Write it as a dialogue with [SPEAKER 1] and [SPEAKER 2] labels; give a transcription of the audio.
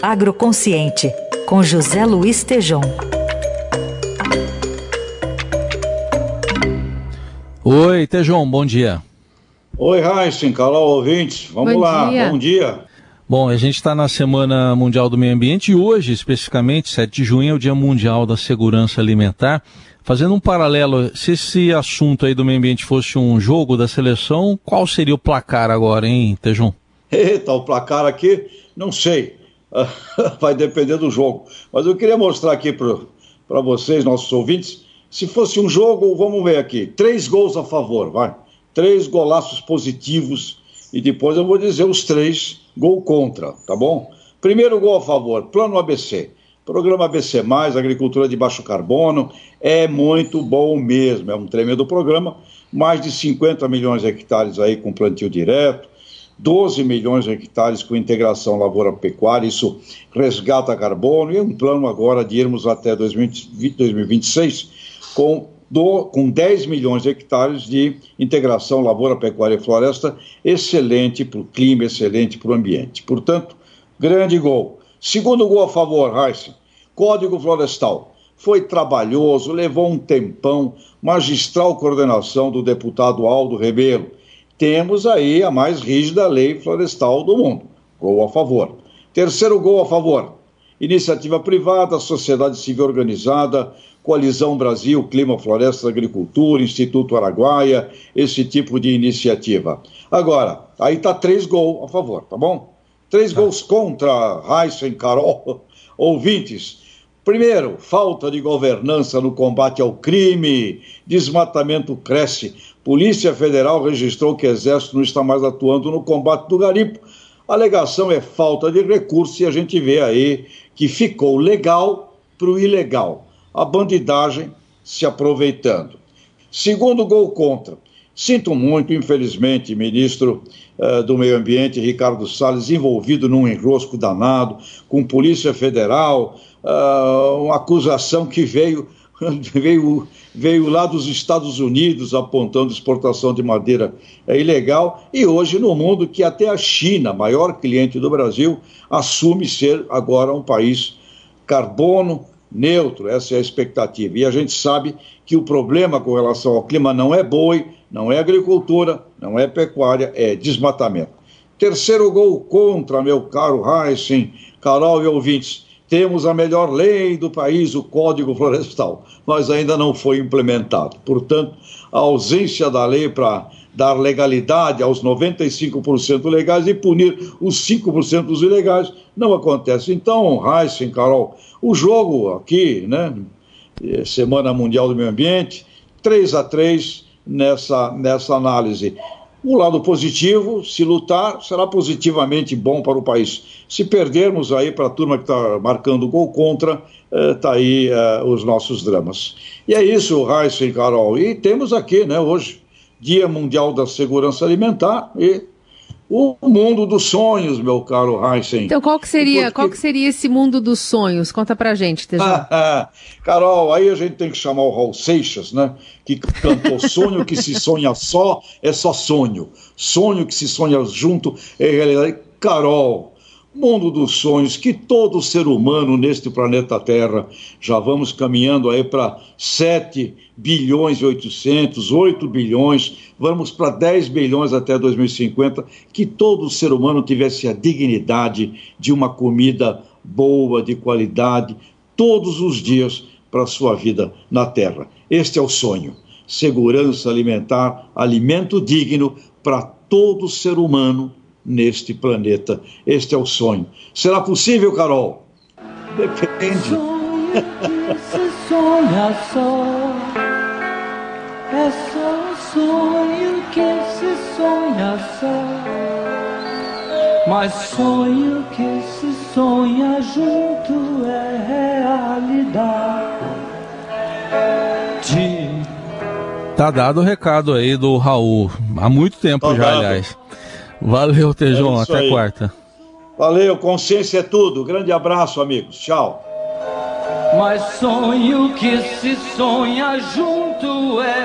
[SPEAKER 1] Agroconsciente, com José Luiz Tejom.
[SPEAKER 2] Oi, Tejom, bom dia.
[SPEAKER 3] Oi, Raíssen, Carol, ouvintes. Vamos bom lá, dia. bom dia.
[SPEAKER 2] Bom, a gente está na Semana Mundial do Meio Ambiente e hoje, especificamente, 7 de junho, é o Dia Mundial da Segurança Alimentar. Fazendo um paralelo, se esse assunto aí do meio ambiente fosse um jogo da seleção, qual seria o placar agora, hein, Tejum?
[SPEAKER 3] Eita, o placar aqui, não sei. Vai depender do jogo. Mas eu queria mostrar aqui para vocês, nossos ouvintes, se fosse um jogo, vamos ver aqui, três gols a favor, vai. Três golaços positivos e depois eu vou dizer os três gol contra, tá bom? Primeiro gol a favor, plano ABC. Programa ABC, Agricultura de Baixo Carbono, é muito bom mesmo, é um tremendo programa. Mais de 50 milhões de hectares aí com plantio direto, 12 milhões de hectares com integração lavoura-pecuária, isso resgata carbono, e um plano agora de irmos até 2020, 2026 com, do, com 10 milhões de hectares de integração lavoura, pecuária e floresta, excelente para o clima, excelente para o ambiente. Portanto, grande gol. Segundo gol a favor, Heisen, Código Florestal. Foi trabalhoso, levou um tempão, magistral coordenação do deputado Aldo Rebelo. Temos aí a mais rígida lei florestal do mundo. Gol a favor. Terceiro gol a favor. Iniciativa privada, sociedade civil organizada, Coalizão Brasil, Clima, Floresta, Agricultura, Instituto Araguaia, esse tipo de iniciativa. Agora, aí está três gols a favor, tá bom? Três tá. gols contra Heisen, Carol, ouvintes. Primeiro, falta de governança no combate ao crime, desmatamento cresce. Polícia Federal registrou que o Exército não está mais atuando no combate do garimpo. A alegação é falta de recursos e a gente vê aí que ficou legal para o ilegal. A bandidagem se aproveitando. Segundo gol contra. Sinto muito, infelizmente, ministro uh, do Meio Ambiente, Ricardo Salles, envolvido num enrosco danado com Polícia Federal, uh, uma acusação que veio, veio, veio lá dos Estados Unidos apontando exportação de madeira é ilegal, e hoje no mundo que até a China, maior cliente do Brasil, assume ser agora um país carbono neutro, essa é a expectativa. E a gente sabe que o problema com relação ao clima não é boi, não é agricultura, não é pecuária, é desmatamento. Terceiro gol contra, meu caro Heisen, Carol e ouvintes. Temos a melhor lei do país, o Código Florestal, mas ainda não foi implementado. Portanto, a ausência da lei para dar legalidade aos 95% legais e punir os 5% dos ilegais não acontece. Então, Heisen, Carol, o jogo aqui, né, Semana Mundial do Meio Ambiente, 3 a 3 nessa, nessa análise. O lado positivo, se lutar, será positivamente bom para o país. Se perdermos aí para a turma que está marcando gol contra, está eh, aí eh, os nossos dramas. E é isso, Raíssa e Carol. E temos aqui, né, hoje, Dia Mundial da Segurança Alimentar e o mundo dos sonhos, meu caro Heisen.
[SPEAKER 4] Então, qual que seria, Porque... qual que seria esse mundo dos sonhos? Conta pra gente, Tejão.
[SPEAKER 3] Carol, aí a gente tem que chamar o Raul Seixas, né? Que cantou Sonho que se sonha só é só sonho. Sonho que se sonha junto é realidade. Carol, mundo dos sonhos que todo ser humano neste planeta Terra, já vamos caminhando aí para 7 bilhões e 800, 8 bilhões, vamos para 10 bilhões até 2050, que todo ser humano tivesse a dignidade de uma comida boa, de qualidade, todos os dias para a sua vida na Terra. Este é o sonho. Segurança alimentar, alimento digno para todo ser humano neste planeta. Este é o sonho. Será possível, Carol? Depende.
[SPEAKER 5] Sonho que se sonha só, é só sonho que se sonha só. Mas sonho que se sonha junto é realidade.
[SPEAKER 2] Tá dado o recado aí do Raul. Há muito tempo tá já, dado. aliás. Valeu, Tejão. É Até aí. quarta.
[SPEAKER 3] Valeu, consciência é tudo. Grande abraço, amigos. Tchau.
[SPEAKER 5] Mas sonho que se sonha junto é